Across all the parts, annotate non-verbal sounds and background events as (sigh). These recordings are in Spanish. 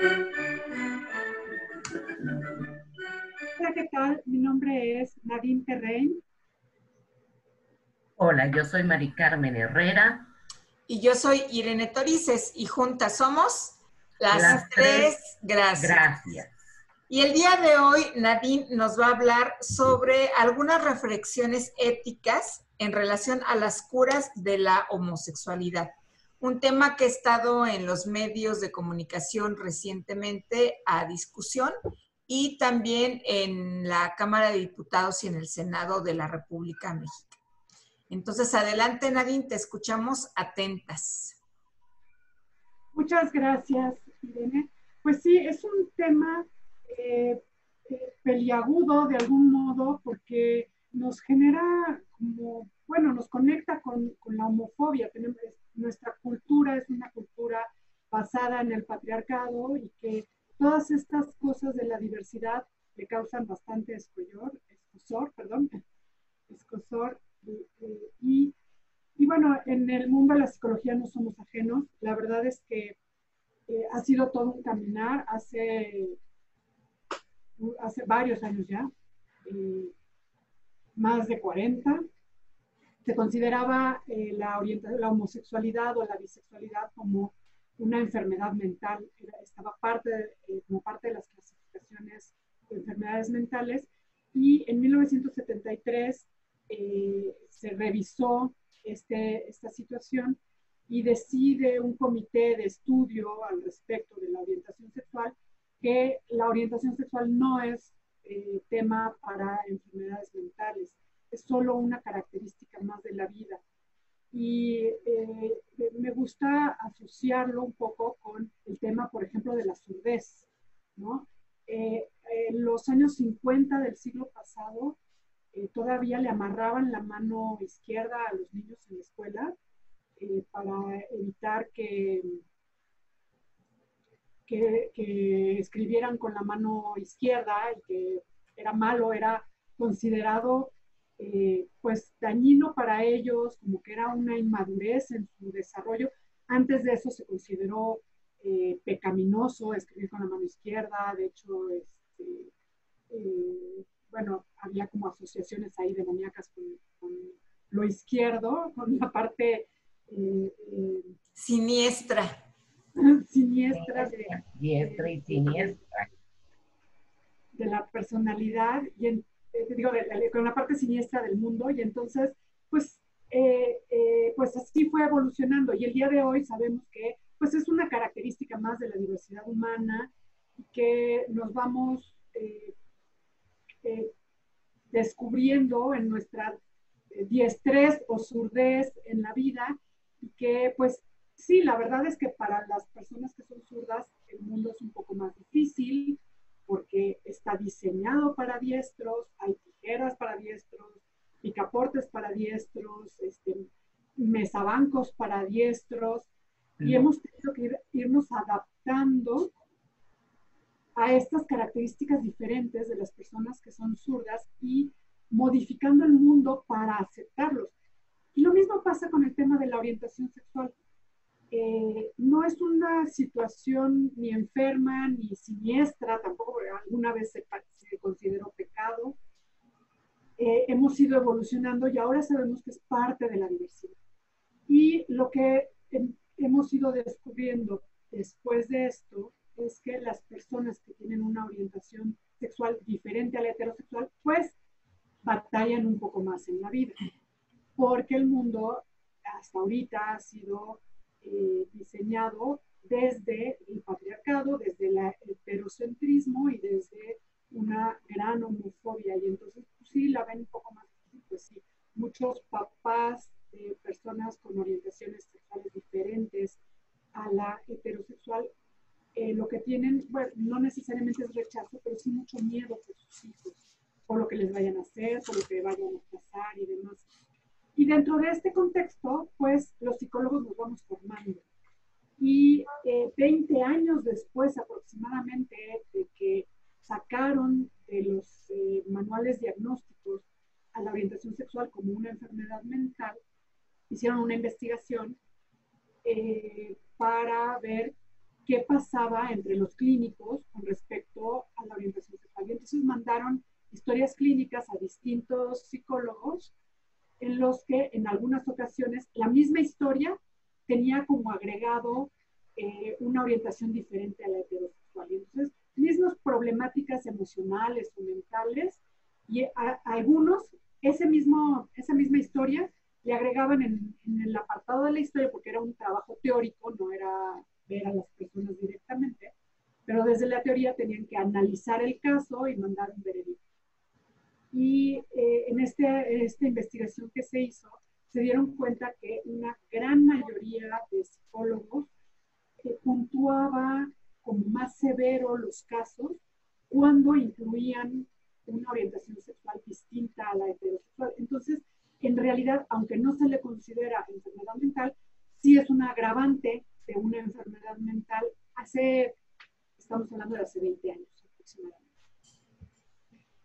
Hola, ¿qué tal? Mi nombre es Nadine Terrein. Hola, yo soy Mari Carmen Herrera. Y yo soy Irene Torices y juntas somos las, tres, gracias. Gracias. Y el día de hoy Nadine nos va a hablar sobre algunas reflexiones éticas en relación a las curas de la homosexualidad. Un tema que ha estado en los medios de comunicación recientemente a discusión y también en la Cámara de Diputados y en el Senado de la República Mexicana. Entonces, adelante Nadine, te escuchamos atentas. Muchas gracias, Irene. Pues sí, es un tema eh, eh, peliagudo de algún modo porque nos genera como, bueno, nos conecta con, la homofobia. Tenemos, nuestra cultura es una cultura basada en el patriarcado y que todas estas cosas de la diversidad le causan bastante escosor, escosor perdón, (laughs) escosor. Y, y, bueno, en el mundo de la psicología no somos ajenos. La verdad es que eh, ha sido todo un caminar. Hace hace varios años ya, eh, más de 40, se consideraba eh, la, la homosexualidad o la bisexualidad como una enfermedad mental, estaba parte eh, como parte de las clasificaciones de enfermedades mentales. Y en 1973 se revisó este, esta situación y decide un comité de estudio al respecto de la orientación sexual que la orientación sexual no es eh, tema para enfermedades mentales, es solo una característica más de la vida. Y eh, me gusta asociarlo un poco con el tema, por ejemplo, de la surdez. ¿no? Eh, en los años 50 del siglo pasado, todavía le amarraban la mano izquierda a los niños en la escuela para evitar que que, escribieran con la mano izquierda y que era malo, era considerado eh, pues dañino para ellos, como que era una inmadurez en su desarrollo. Antes de eso se consideró eh, pecaminoso escribir con la mano izquierda, de hecho, este, eh, bueno, había como asociaciones ahí demoníacas con, con lo izquierdo, con la parte siniestra. siniestra de, diestra y siniestra de la personalidad y en, eh, digo con la parte siniestra del mundo y entonces pues eh, eh, pues así fue evolucionando y el día de hoy sabemos que pues es una característica más de la diversidad humana que nos vamos descubriendo en nuestra diestrez o surdez en la vida y que pues sí, la verdad es que para las personas que son zurdas el mundo es un poco más difícil porque está diseñado para diestros, hay tijeras para diestros, picaportes para diestros, este, mesabancos para diestros, y hemos tenido que irnos adaptando a estas características diferentes de las personas que son zurdas y modificando el mundo para aceptarlos. Y lo mismo pasa con el tema de la orientación sexual. Eh, no es una situación ni enferma ni siniestra, tampoco alguna vez se, consideró pecado. Eh, hemos ido evolucionando y ahora sabemos que es parte de la diversidad. Y lo que hemos ido descubriendo después de esto es que las personas que tienen una orientación sexual diferente a la heterosexual, pues batallan un poco más en la vida, porque el mundo hasta ahorita ha sido eh, diseñado desde el patriarcado, desde el heterocentrismo y desde una gran homofobia. Y entonces, pues, sí, la ven un poco más pues sí, muchos papás de personas con orientaciones sexuales diferentes a la heterosexual, eh, lo que tienen, bueno, no necesariamente es rechazo, pero sí mucho miedo por sus hijos, por lo que les vayan a hacer, por lo que vayan a pasar y demás. Y dentro de este contexto, pues los psicólogos nos vamos formando. Y 20 eh, años después aproximadamente de que sacaron de los eh, manuales diagnósticos a la orientación sexual como una enfermedad mental, hicieron una investigación eh, para ver qué pasaba entre los clínicos con respecto a la orientación presentaron historias clínicas a distintos psicólogos en los que en algunas ocasiones la misma historia tenía como agregado eh, una orientación diferente a la heterosexual. entonces, mismas problemáticas emocionales o mentales y a, algunos ese mismo, esa misma historia le agregaban en, en, el apartado de la historia porque era un trabajo teórico, no era ver a las personas directamente, pero desde la teoría tenían que analizar el caso y mandar un veredicto. Y eh, en, este, esta investigación que se hizo, se dieron cuenta que una gran mayoría de psicólogos eh, puntuaba como más severo los casos cuando incluían una orientación sexual distinta a la heterosexual. Entonces, en realidad, aunque no se le considera enfermedad mental, sí es un agravante de una enfermedad mental hace, estamos hablando de hace 20 años aproximadamente.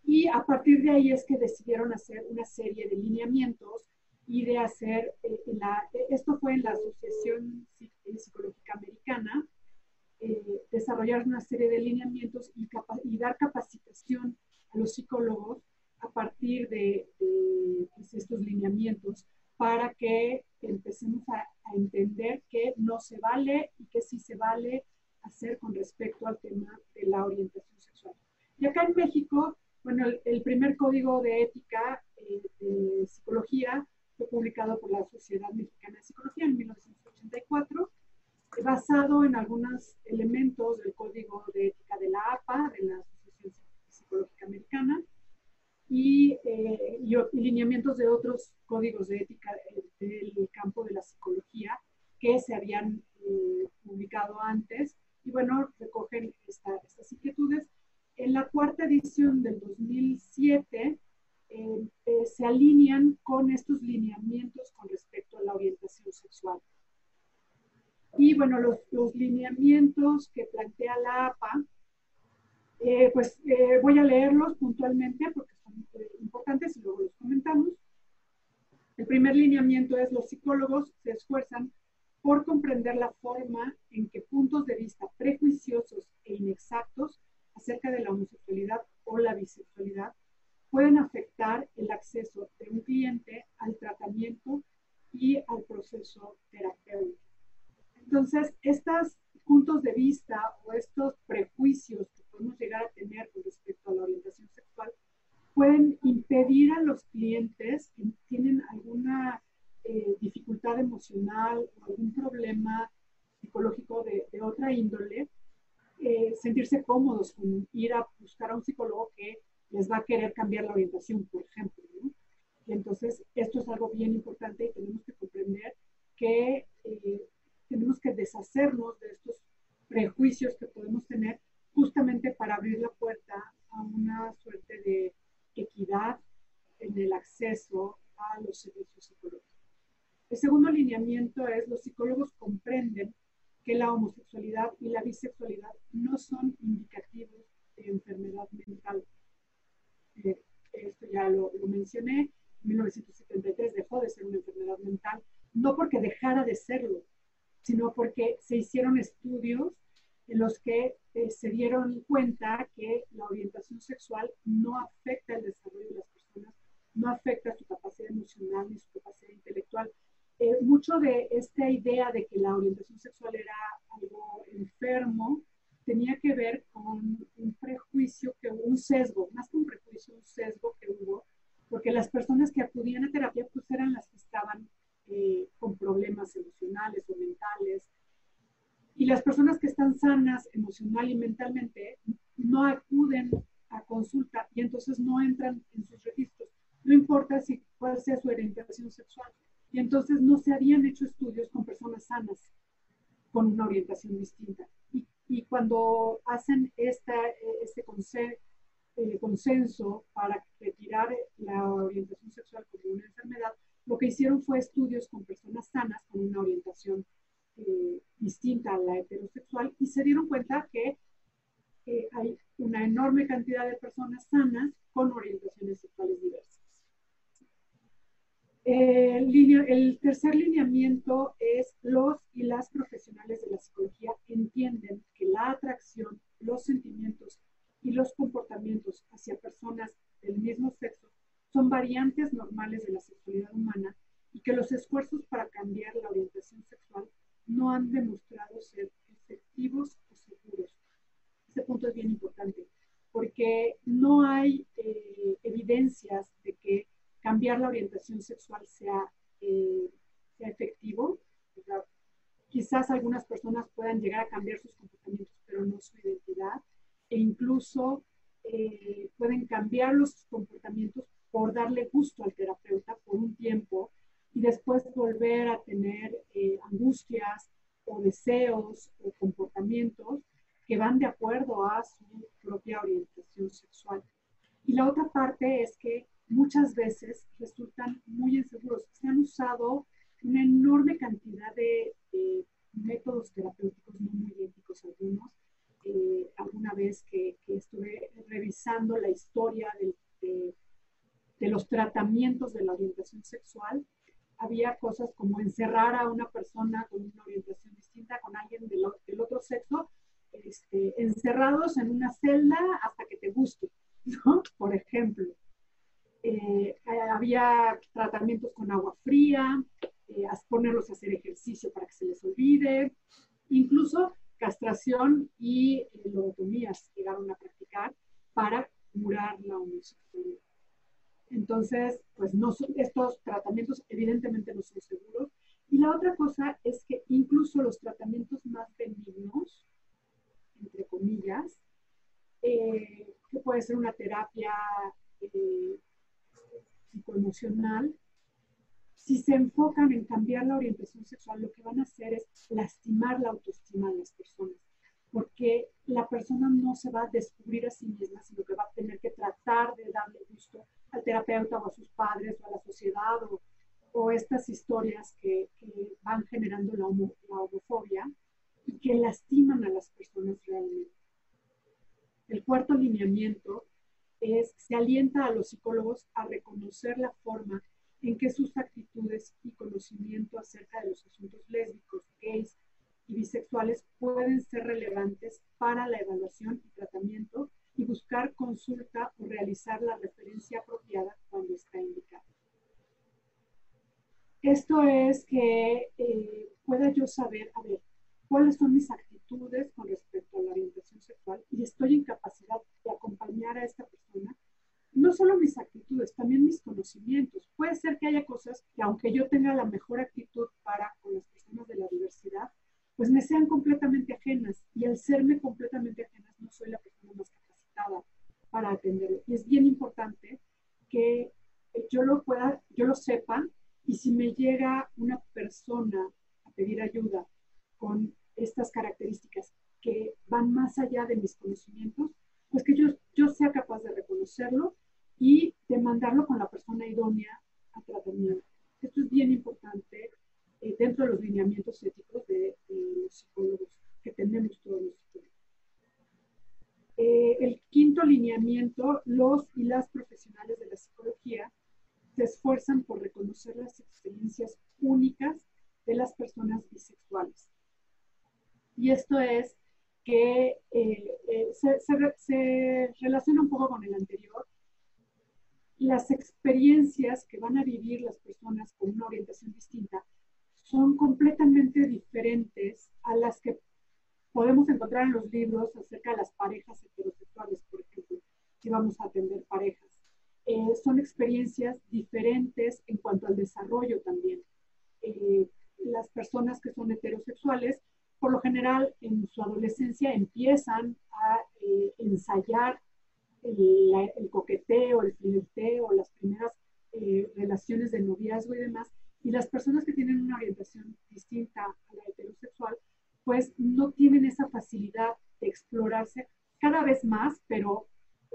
Y a partir de ahí es que decidieron hacer una serie de lineamientos y de hacer, eh, la, esto fue en la Asociación Psicológica Americana, eh, desarrollar una serie de lineamientos y, y, dar capacitación a los psicólogos a partir de, pues, estos lineamientos para que empecemos a, a, entender que no se vale y que sí se vale hacer con respecto al tema de la orientación sexual. Y acá en México bueno, el, primer código de ética eh, de psicología fue publicado por la Sociedad Mexicana de Psicología en 1984, basado en algunos elementos del código de ética de la APA, de la Asociación Psicológica Americana, y, eh, lineamientos de otros códigos de ética del campo de la psicología que se habían eh, publicado antes. Y bueno, recogen estas inquietudes en la cuarta edición del 2007 eh, eh, se alinean con estos lineamientos con respecto a la orientación sexual. Y bueno, los, lineamientos que plantea la APA, eh, pues voy a leerlos puntualmente porque son importantes y luego los comentamos. El primer lineamiento se esfuerzan por comprender la forma en que puntos de vista prejuiciosos e inexactos acerca de la homosexualidad o la bisexualidad pueden afectar el acceso de un cliente al tratamiento y al proceso terapéutico. Entonces, estos puntos de vista o estos prejuicios que podemos llegar a tener con respecto a la orientación sexual pueden impedir a los clientes que tienen alguna eh, dificultad emocional o algún problema psicológico de, otra índole eh, sentirse cómodos con ir a buscar a un psicólogo que les va a querer cambiar la orientación, por ejemplo. Y entonces, esto es algo bien importante y tenemos que comprender que eh, tenemos que deshacernos de estos prejuicios que podemos tener justamente para abrir la puerta a una suerte de equidad en el acceso a los servicios psicológicos. El segundo alineamiento es los psicólogos comprenden que la homosexualidad y la bisexualidad no son indicativos de enfermedad mental. Eh, esto ya lo, mencioné, en 1973 dejó de ser una enfermedad mental, no porque dejara de serlo, sino porque se hicieron estudios en los que eh, se dieron cuenta que la orientación sexual no afecta el desarrollo de las personas, no afecta su capacidad emocional ni su capacidad intelectual, eh, mucho de esta idea de que la orientación sexual era algo enfermo tenía que ver con un prejuicio, que un sesgo, más que un prejuicio, un sesgo que hubo, porque las personas que acudían a terapia pues eran las que estaban eh, con problemas emocionales o mentales. Y las personas que están sanas emocional y mentalmente no acuden a consulta y entonces no entran en sus registros. No importa si cuál sea su orientación sexual. Y entonces no se habían hecho estudios con personas sanas, con una orientación distinta. Y, cuando hacen esta, este eh, consenso para retirar la orientación sexual como una enfermedad, lo que hicieron fue estudios con personas sanas con una orientación eh, distinta a la heterosexual y se dieron cuenta que eh, hay una enorme cantidad de personas sanas con orientaciones sexuales diversas. El, tercer lineamiento es los y las profesionales de la psicología entienden que la atracción, los sentimientos y los comportamientos hacia personas del mismo sexo son variantes normales de la sexualidad humana y que los esfuerzos para cambiar la orientación sexual no han demostrado ser efectivos o seguros. Este punto es bien importante porque no hay eh, evidencias de que cambiar la orientación sexual sea, eh, sea efectivo. quizás algunas personas puedan llegar a cambiar sus comportamientos, pero no su identidad, e incluso eh, pueden cambiar los comportamientos por darle gusto al terapeuta por un tiempo y después volver a tener angustias o deseos o comportamientos que van de acuerdo a su propia orientación sexual. Y la otra parte es que muchas veces resultan muy inseguros. Se han usado una enorme cantidad de, métodos terapéuticos no muy éticos algunos. Eh, alguna vez que, estuve revisando la historia de, de, los tratamientos de la orientación sexual, había cosas como encerrar a una persona con una orientación distinta con alguien del, del otro sexo este, encerrados en una celda hasta que te guste, ¿no? (laughs) Por ejemplo. Eh, había tratamientos con agua fría, eh, ponerlos a hacer ejercicio para que se les olvide, incluso castración y eh, lobotomías llegaron a practicar para curar la homosexualidad. Entonces, pues no estos tratamientos evidentemente no son seguros. Y la otra cosa es que incluso los tratamientos más benignos, entre comillas, eh, que puede ser una terapia eh, psicoemocional, si se enfocan en cambiar la orientación sexual, lo que van a hacer es lastimar la autoestima de las personas, porque la persona no se va a descubrir a sí misma, sino que va a tener que tratar de darle gusto al terapeuta o a sus padres o a la sociedad o, estas historias que, van generando la, la homofobia y que lastiman a las personas realmente. El cuarto lineamiento es, se alienta a los psicólogos a reconocer la forma en que sus actitudes y conocimiento acerca de los asuntos lésbicos, gays y bisexuales pueden ser relevantes para la evaluación y tratamiento y buscar consulta o realizar la referencia apropiada cuando está indicado. Esto es que eh, pueda yo saber, a ver, cuáles son mis actitudes con respecto a la orientación sexual y estoy en capacidad de acompañar a esta persona. No solo mis actitudes, también mis conocimientos. Puede ser que haya cosas que aunque yo tenga la mejor actitud para con las personas de la diversidad, pues me sean completamente ajenas y al serme completamente ajenas no soy la persona más capacitada para atenderlo. Y es bien importante que yo lo pueda, yo lo sepa y si me llega una persona a pedir ayuda con estas características que van más allá de mis conocimientos, pues que yo, yo sea capaz de reconocerlo y de mandarlo con la persona idónea a tratamiento. Esto es bien importante eh, dentro de los lineamientos éticos de, los psicólogos que tenemos todos los psicólogos. Eh, el quinto lineamiento, los y las profesionales de la psicología se esfuerzan por reconocer las experiencias únicas de las personas bisexuales y esto es que eh, eh, se, relaciona un poco con el anterior. Las experiencias que van a vivir las personas con una orientación distinta son completamente diferentes a las que podemos encontrar en los libros acerca de las parejas heterosexuales, por ejemplo, si vamos a atender parejas. Eh, son experiencias diferentes en cuanto al desarrollo también. las personas que son heterosexuales por lo general en su adolescencia empiezan a eh, ensayar el, coqueteo, el flirteo, las primeras eh, relaciones de noviazgo y demás. Y las personas que tienen una orientación distinta a la heterosexual, pues no tienen esa facilidad de explorarse cada vez más, pero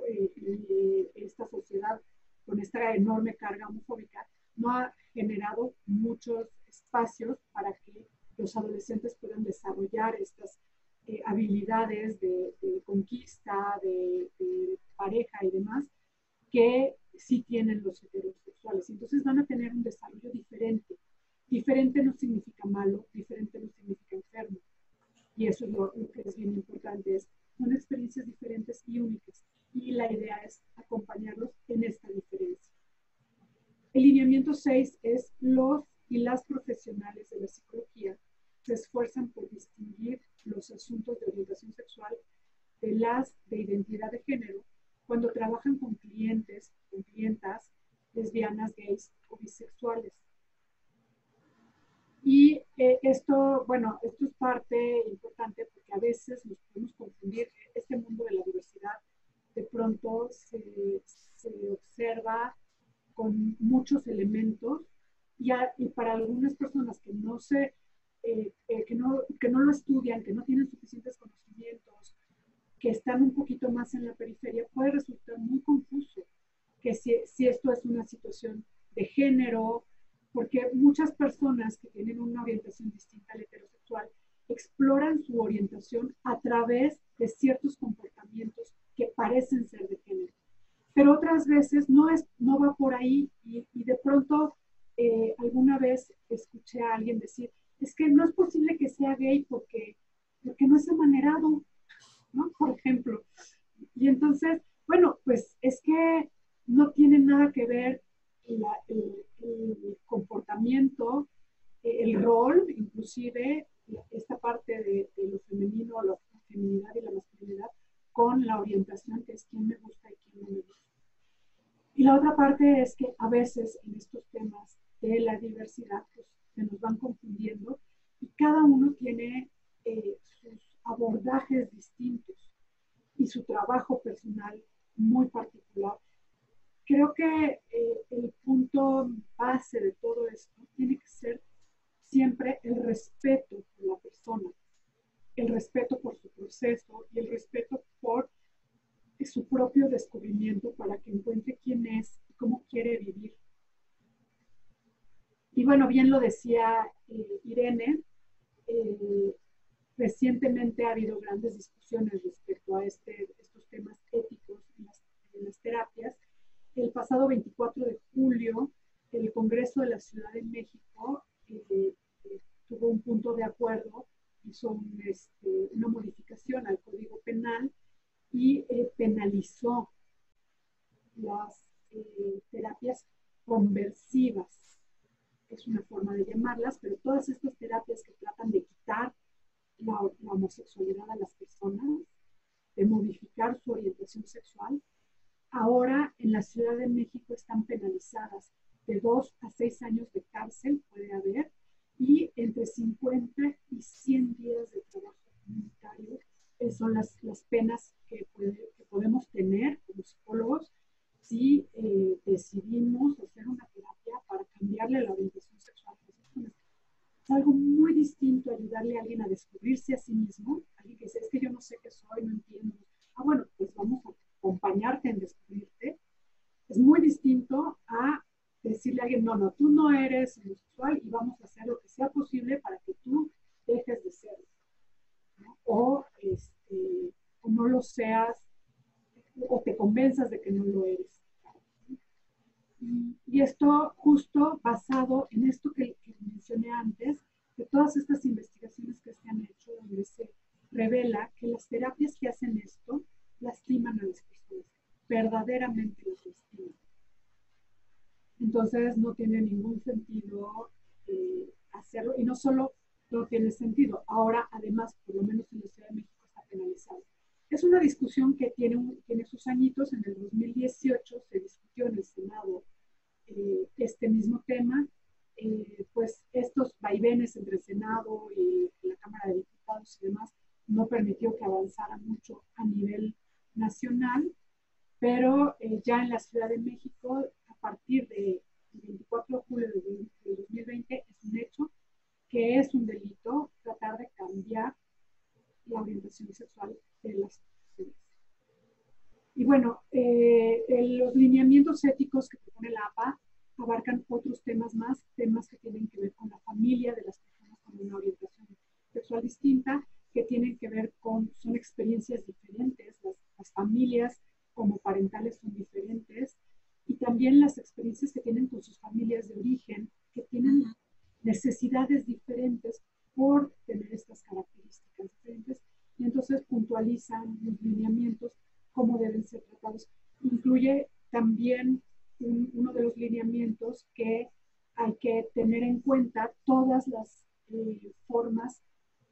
eh, esta sociedad con esta enorme carga homofóbica no ha generado muchos espacios para que los adolescentes puedan desarrollar estas eh, habilidades de, conquista, de, pareja y demás, que sí tienen los heterosexuales. Entonces van a tener un desarrollo diferente. Diferente no significa malo, diferente no significa enfermo. Y eso es lo, que es bien importante, es, son experiencias diferentes y únicas. la idea es acompañarlos en esta diferencia. El lineamiento 6 es los y las profesionales de la psicología se esfuerzan por distinguir los asuntos de orientación sexual de las de identidad de género cuando trabajan con clientes, gays o bisexuales. Y eh, esto, bueno, esto es parte importante porque a veces nos podemos confundir. Este mundo de la diversidad de pronto se, se observa con muchos elementos y, y, para algunas personas que no, se, eh, eh, que, no, que no lo estudian, que no tienen suficientes conocimientos, que están un poquito más en la periferia, puede resultar muy confuso que si, si esto es una situación de género, porque muchas personas que tienen una orientación distinta al heterosexual exploran su orientación a través de ciertos comportamientos que parecen ser de género. Pero otras veces no, es, no va por ahí y, y de pronto eh, alguna vez escuché a alguien decir, es que no es posible que sea gay porque, porque no es amanerado, ¿no? Por ejemplo. Y entonces, bueno, pues es que no tiene nada que ver el, comportamiento, el rol, inclusive esta parte de, lo femenino, la feminidad y la masculinidad, con la orientación, que es quién me gusta y quién no me gusta. Y la otra parte es que a veces en estos temas de la diversidad pues, se nos van confundiendo y cada uno tiene eh, sus abordajes distintos y su trabajo personal muy particular creo que eh, el punto base de todo esto tiene que ser siempre el respeto por la persona, el respeto por su proceso y el respeto por su propio descubrimiento para que encuentre quién es y cómo quiere vivir. Y bueno, bien lo decía eh, Irene, eh, recientemente ha habido grandes discusiones respecto a este, estos temas éticos en las terapias el pasado 24 de julio, el Congreso de la Ciudad de México eh, eh, tuvo un punto de acuerdo, hizo este, una modificación al Código Penal y eh, penalizó las terapias conversivas. Es una forma de llamarlas, pero todas estas terapias que tratan de quitar la homosexualidad a las personas, de modificar su orientación sexual, Ahora en la Ciudad de México están penalizadas de dos a seis años de cárcel, puede haber, y entre 50 y 100 días de trabajo comunitario eh, son las, las penas que, podemos tener como psicólogos si eh, decidimos hacer una terapia para cambiarle la orientación sexual. Es algo muy distinto ayudarle a alguien a descubrirse a sí mismo, alguien que dice, es que yo no sé qué soy, no entiendo. Ah, bueno, pues vamos a acompañarte en descubrirte, es muy distinto a decirle a alguien, no, no, tú no eres homosexual y vamos a hacer lo que sea posible para que tú dejes de ser. O, este, o no lo seas, o te convenzas de que no lo eres. Y, esto justo basado en esto que, que mencioné antes, de todas estas investigaciones que se han hecho, donde se revela que las terapias que hacen esto lastiman a las personas, verdaderamente las lastiman. Entonces no tiene ningún sentido eh, hacerlo y no solo no tiene sentido, ahora además, por lo menos en la Ciudad de México está penalizado. Es una discusión que tiene, tiene sus añitos, en el 2018 se discutió en el Senado eh, este mismo tema, eh, pues estos vaivenes entre el Senado y la Cámara de Diputados y demás no permitió que avanzara mucho a nivel nacional, pero eh, ya en la Ciudad de México, a partir del 24 de julio de, 2020, es un hecho que es un delito tratar de cambiar la orientación sexual de las personas. Y bueno, eh, los lineamientos éticos que propone la APA abarcan otros temas más, temas que tienen que ver con la familia de las personas con una orientación sexual distinta, que tienen que ver con, son experiencias diferentes, las las familias como parentales son diferentes y también las experiencias que tienen con sus familias de origen, que tienen necesidades diferentes por tener estas características diferentes y entonces puntualizan los lineamientos cómo deben ser tratados incluye también uno de los lineamientos que hay que tener en cuenta todas las eh, formas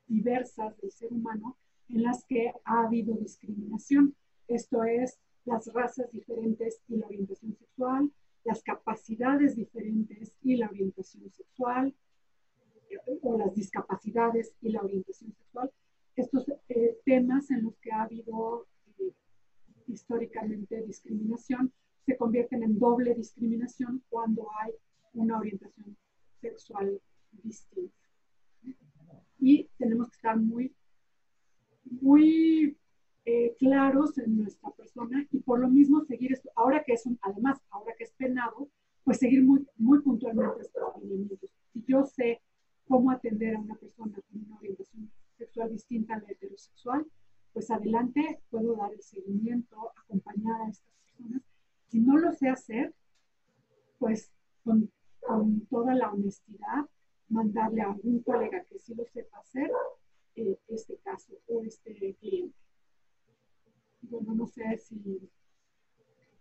diversas del ser humano en las que ha habido discriminación. Esto es las razas diferentes y la orientación sexual, las capacidades diferentes y la orientación sexual, o las discapacidades y la orientación sexual. Estos eh, temas en los que ha habido eh, históricamente discriminación se convierten en doble discriminación cuando hay una orientación sexual distinta. Y tenemos que estar muy, muy eh, claros en nuestra persona y por lo mismo seguir esto. Ahora que es un, además, ahora que es penado, pues seguir muy, muy puntualmente estos lineamientos. Si yo sé cómo atender a una persona con una orientación sexual distinta a la heterosexual, pues adelante puedo dar el seguimiento, acompañar a estas personas. Si no lo sé hacer, pues con, con toda la honestidad, mandarle a algún colega que sí lo sepa hacer eh, este caso o este cliente. Bueno, no sé si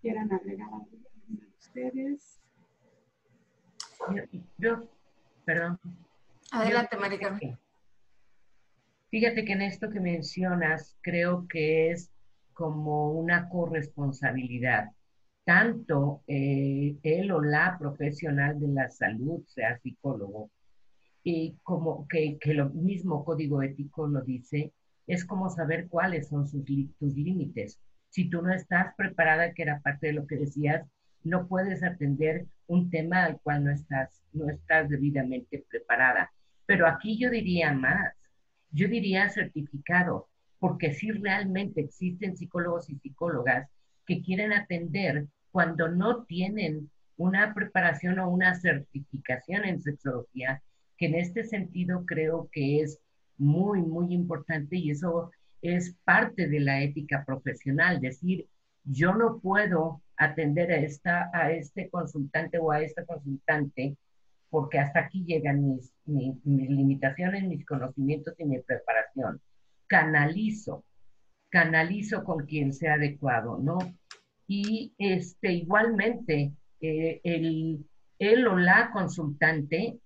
quieran agregar algo de ustedes. Yo, perdón, Adelante, Marica. Fíjate que en esto que mencionas, creo que es como una corresponsabilidad. Tanto eh, él o la profesional de la salud, sea psicólogo, y como que, que lo mismo código ético lo dice, es como saber cuáles son sus, tus límites. Si tú no estás preparada, que era parte de lo que decías, no puedes atender un tema al cual no estás, no estás debidamente preparada. Pero aquí yo diría más, yo diría certificado, porque si realmente existen psicólogos y psicólogas que quieren atender cuando no tienen una preparación o una certificación en sexología, que en este sentido creo que es muy, muy importante y eso es parte de la ética profesional, decir, yo no puedo atender a, esta, a este consultante o a esta consultante porque hasta aquí llegan mis, mis, limitaciones, mis conocimientos y mi preparación. Canalizo, canalizo con quien sea adecuado, ¿no? Y este, igualmente, eh, el, o la consultante,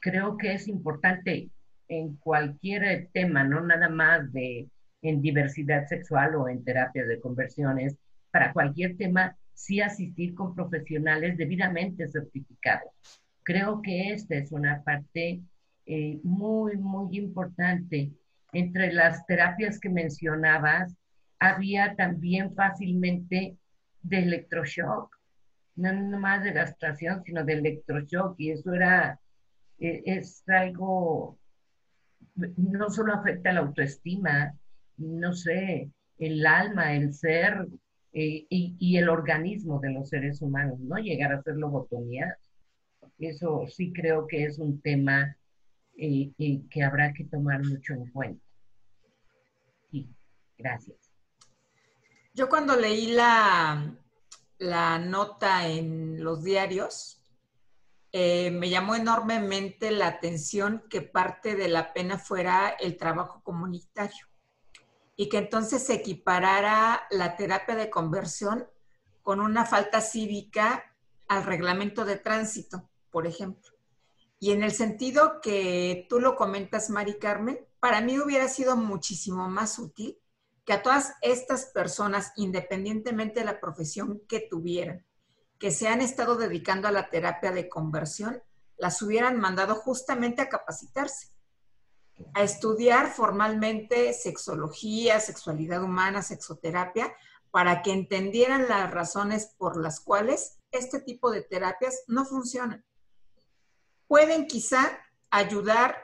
creo que es importante en cualquier tema, no nada más de en diversidad sexual o en terapia de conversiones, para cualquier tema, sí asistir con profesionales debidamente certificados Creo que esta es una parte eh, muy, muy importante. Entre las terapias que mencionabas, había también fácilmente de electroshock, no más de gastración, sino de electroshock, y eso era, eh, es algo, no solo afecta la autoestima, no sé, el alma, el ser eh, y, el organismo de los seres humanos, ¿no? Llegar a hacer lobotomías eso sí creo que es un tema eh, eh, que habrá que tomar mucho en cuenta. Sí, gracias. Yo cuando leí la, la nota en los diarios, eh, me llamó enormemente la atención que parte de la pena fuera el trabajo comunitario y que entonces se equiparara la terapia de conversión con una falta cívica al reglamento de tránsito por ejemplo. Y en el sentido que tú lo comentas, Mari Carmen, para mí hubiera sido muchísimo más útil que a todas estas personas, independientemente de la profesión que tuvieran, que se han estado dedicando a la terapia de conversión, las hubieran mandado justamente a capacitarse, a estudiar formalmente sexología, sexualidad humana, sexoterapia, para que entendieran las razones por las cuales este tipo de terapias no funcionan. Pueden quizá ayudar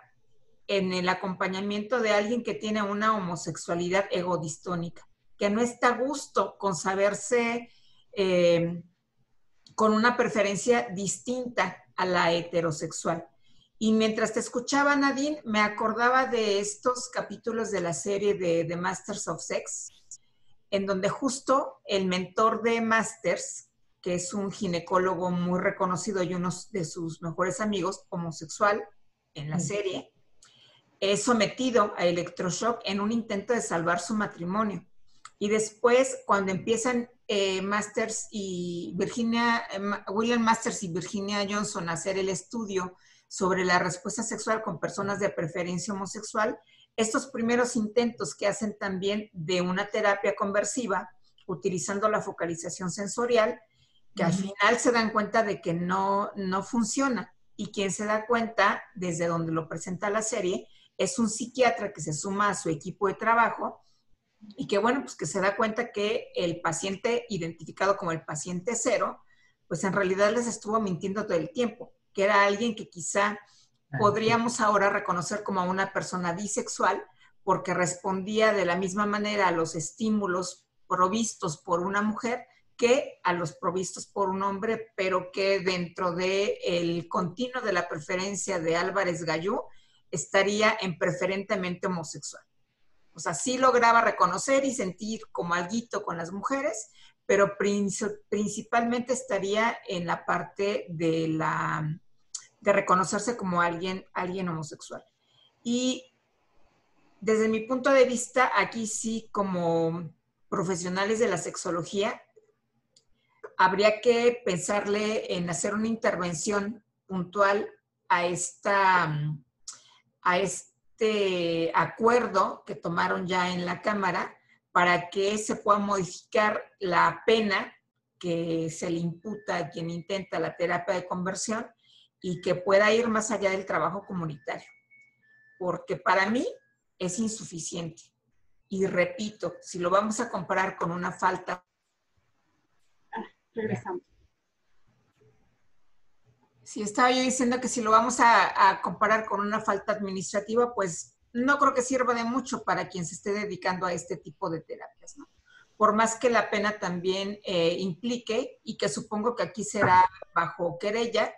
en el acompañamiento de alguien que tiene una homosexualidad egodistónica, que no está a gusto con saberse eh, con una preferencia distinta a la heterosexual. Y mientras te escuchaba, Nadine, me acordaba de estos capítulos de la serie de The Masters of Sex, en donde justo el mentor de Masters, que es un ginecólogo muy reconocido y uno de sus mejores amigos, homosexual, en la serie, es sometido a electroshock en un intento de salvar su matrimonio. Y después, cuando empiezan eh, Masters y Virginia, eh, William Masters y Virginia Johnson a hacer el estudio sobre la respuesta sexual con personas de preferencia homosexual, estos primeros intentos que hacen también de una terapia conversiva, utilizando la focalización sensorial, que al final se dan cuenta de que no, no funciona. Y quien se da cuenta, desde donde lo presenta la serie, es un psiquiatra que se suma a su equipo de trabajo y que, bueno, pues que se da cuenta que el paciente identificado como el paciente cero, pues en realidad les estuvo mintiendo todo el tiempo, que era alguien que quizá podríamos ahora reconocer como una persona bisexual porque respondía de la misma manera a los estímulos provistos por una mujer que a los provistos por un hombre, pero que dentro del el continuo de la preferencia de Álvarez Gallú estaría en preferentemente homosexual. O sea, sí lograba reconocer y sentir como alguito con las mujeres, pero principalmente estaría en la parte de la de reconocerse como alguien, alguien homosexual. Y desde mi punto de vista, aquí sí, como profesionales de la sexología, habría que pensarle en hacer una intervención puntual a, esta, a este acuerdo que tomaron ya en la Cámara para que se pueda modificar la pena que se le imputa a quien intenta la terapia de conversión y que pueda ir más allá del trabajo comunitario. Porque para mí es insuficiente. Y repito, si lo vamos a comparar con una falta regresamos. Sí, estaba yo diciendo que si lo vamos a, comparar con una falta administrativa, pues no creo que sirva de mucho para quien se esté dedicando a este tipo de terapias, ¿no? Por más que la pena también eh, implique, y que supongo que aquí será bajo querella,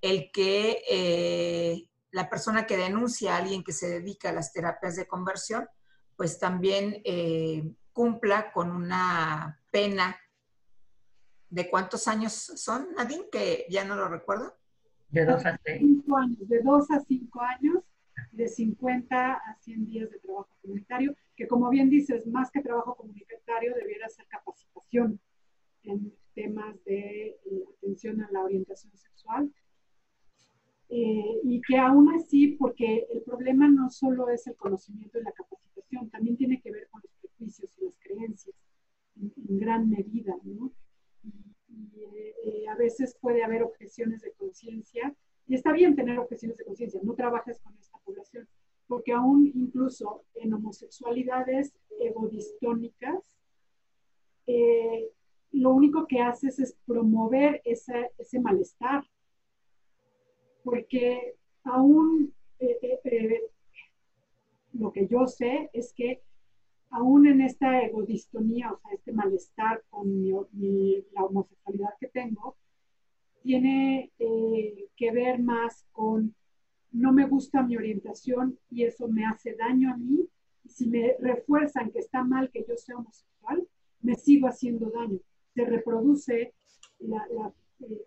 el que eh, la persona que denuncia a alguien que se dedica a las terapias de conversión, pues también eh, cumpla con una pena ¿De cuántos años son, Nadine? Que ya no lo recuerdo. De dos a seis. años, de dos a cinco años, de 50 a 100 días de trabajo comunitario, que como bien dices, más que trabajo comunitario, debiera ser capacitación en temas de eh, atención a la orientación sexual. Eh, y que aún así, porque el problema no solo es el conocimiento y la capacitación, también tiene que ver con los prejuicios y las creencias, en, en gran medida, de conciencia y está bien tener objeciones de conciencia, no trabajes con esta población, porque aún incluso en homosexualidades egodistónicas, eh, lo único que haces es promover ese, ese malestar, porque aún eh, lo que yo sé es que aún en esta egodistonía, o sea, este malestar con la homosexualidad que tengo, tiene eh, que ver más con no me gusta mi orientación y eso me hace daño a mí. Si me refuerzan que está mal que yo sea homosexual, me sigo haciendo daño. Se reproduce eh,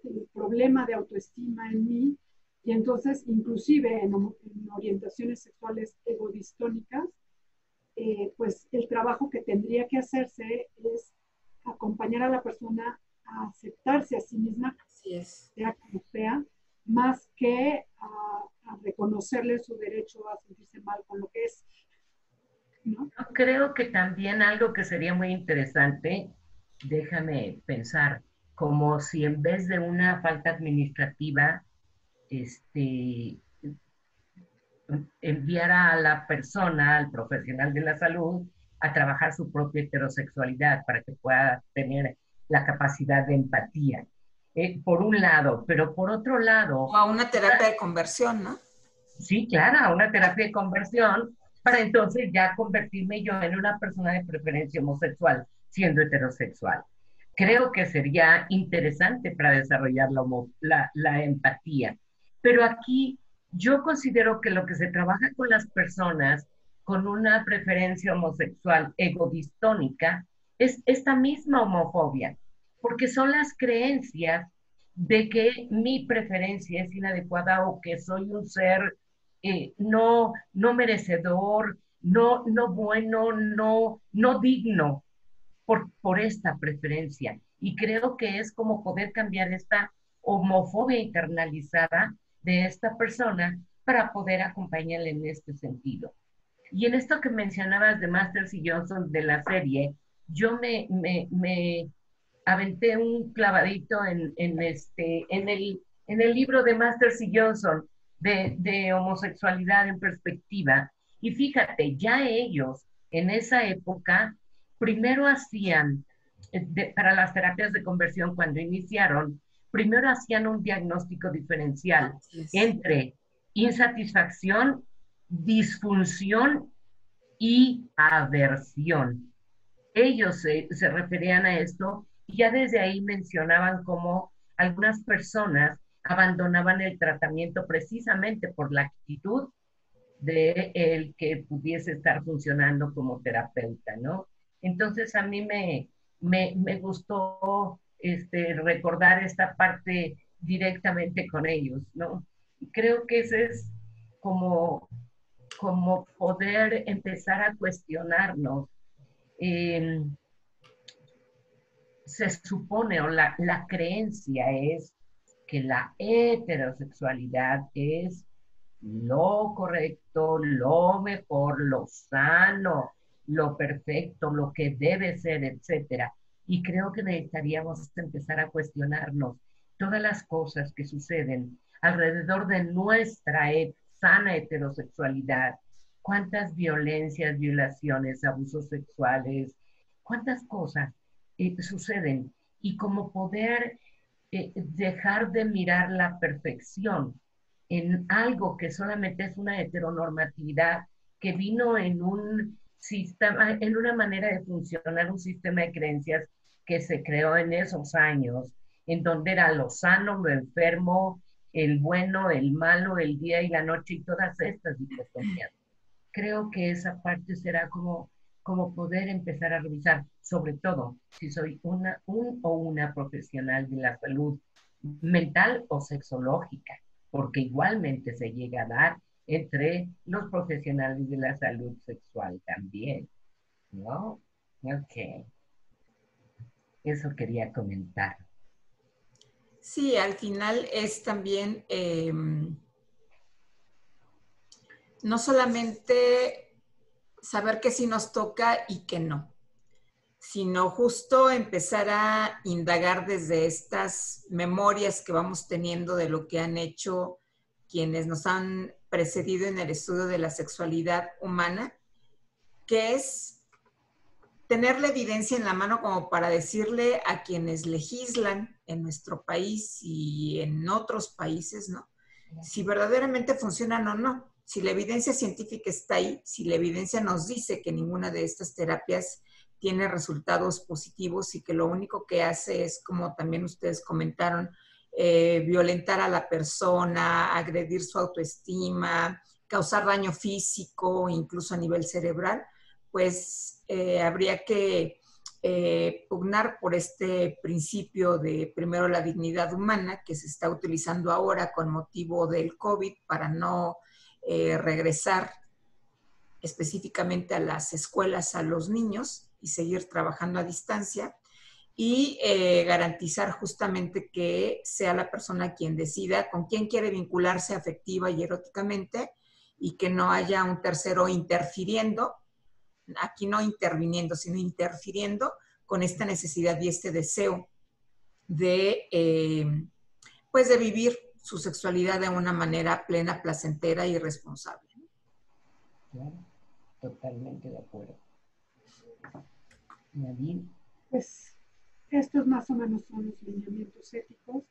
el problema de autoestima en mí y entonces inclusive en, en orientaciones sexuales egodistónicas eh, pues el trabajo que tendría que hacerse es acompañar a la persona a aceptarse a sí misma, sea como sea, más que a, reconocerle su derecho a sentirse mal con lo que es. ¿no? Creo que también algo que sería muy interesante, déjame pensar, como si en vez de una falta administrativa, este, enviara a la persona, al profesional de la salud, a trabajar su propia heterosexualidad para que pueda tener la capacidad de empatía. Eh, por un lado, pero por otro lado... O a una terapia de conversión, ¿no? Sí, claro, a una terapia de conversión para entonces ya convertirme yo en una persona de preferencia homosexual, siendo heterosexual. Creo que sería interesante para desarrollar la, la empatía. Pero aquí yo considero que lo que se trabaja con las personas con una preferencia homosexual egodistónica es esta misma homofobia, porque son las creencias de que mi preferencia es inadecuada o que soy un ser eh, no, no merecedor, no, no bueno, no, no digno por, por esta preferencia. Y creo que es como poder cambiar esta homofobia internalizada de esta persona para poder acompañarle en este sentido. Y en esto que mencionabas de Masters y Johnson de la serie, yo me, me, me aventé un clavadito en, en, este, en, el, en el libro de Masters y Johnson de, de homosexualidad en perspectiva. Y fíjate, ya ellos en esa época primero hacían, eh, para las terapias de conversión cuando iniciaron, primero hacían un diagnóstico diferencial entre insatisfacción, disfunción y aversión. Ellos se, se referían a esto y ya desde ahí mencionaban cómo algunas personas abandonaban el tratamiento precisamente por la actitud de el que pudiese estar funcionando como terapeuta, ¿no? Entonces a mí me, me, me gustó este, recordar esta parte directamente con ellos, ¿no? Creo que ese es como, como poder empezar a cuestionarnos. Se supone o la, la creencia es que la heterosexualidad es lo correcto, lo mejor, lo sano, lo perfecto, lo que debe ser, etcétera. Y creo que necesitaríamos empezar a cuestionarnos todas las cosas que suceden alrededor de nuestra sana heterosexualidad. Cuántas violencias, violaciones, abusos sexuales, cuántas cosas eh, suceden. Y cómo poder eh, dejar de mirar la perfección en algo que solamente es una heteronormatividad que vino en un sistema, en una manera de funcionar, un sistema de creencias que se creó en esos años, en donde era lo sano, lo enfermo, el bueno, el malo, el día y la noche y todas estas dicotomías. Creo que esa parte será como, como poder empezar a revisar, sobre todo si soy una, un o una profesional de la salud mental o sexológica, porque igualmente se llega a dar entre los profesionales de la salud sexual también, ¿no? Ok. Eso quería comentar. Sí, al final es también em, no solamente saber que sí nos toca y que no, sino justo empezar a indagar desde estas memorias que vamos teniendo de lo que han hecho quienes nos han precedido en el estudio de la sexualidad humana, que es tener la evidencia en la mano como para decirle a quienes legislan en nuestro país y en otros países, ¿no? Si verdaderamente funcionan o no. Si la evidencia científica está ahí, si la evidencia nos dice que ninguna de estas terapias tiene resultados positivos y que lo único que hace es, como también ustedes comentaron, eh, violentar a la persona, agredir su autoestima, causar daño físico, incluso a nivel cerebral, pues eh, habría que eh, pugnar por este principio de primero la dignidad humana que se está utilizando ahora con motivo del COVID para no eh, regresar específicamente a las escuelas a los niños y seguir trabajando a distancia y garantizar justamente que sea la persona quien decida con quién quiere vincularse afectiva y eróticamente y que no haya un tercero interfiriendo aquí no interviniendo, sino interfiriendo con esta necesidad y este deseo de, eh, pues de vivir su sexualidad de una manera plena, placentera y responsable. totalmente de acuerdo. Pues estos más o menos son los lineamientos éticos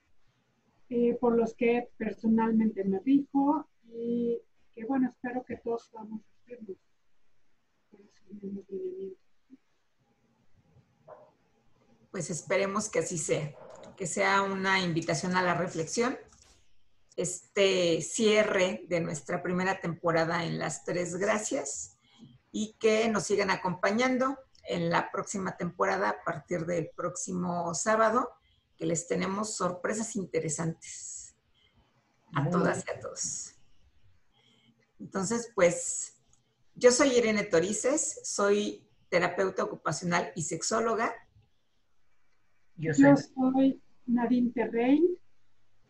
eh, por los que personalmente me dijo y que bueno, espero que todos vamos a hacerlo. Pues esperemos que así sea, que sea una invitación a la reflexión. Este cierre de nuestra primera temporada en Las Tres Gracias y que nos sigan acompañando en la próxima temporada a partir del próximo sábado, que les tenemos sorpresas interesantes a todas y a todos. Entonces, pues yo soy Irene Torices, soy terapeuta ocupacional y sexóloga. Yo soy, Nadine Terrein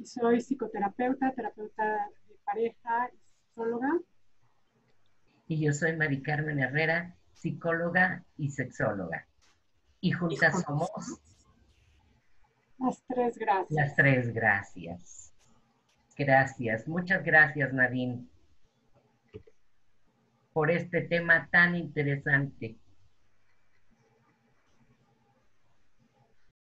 y soy psicoterapeuta, terapeuta de pareja y sexóloga. Y yo soy Mari Carmen Herrera, psicóloga y sexóloga. Y juntas somos... Las tres gracias. Las tres gracias. Gracias, muchas gracias Nadine por este tema tan interesante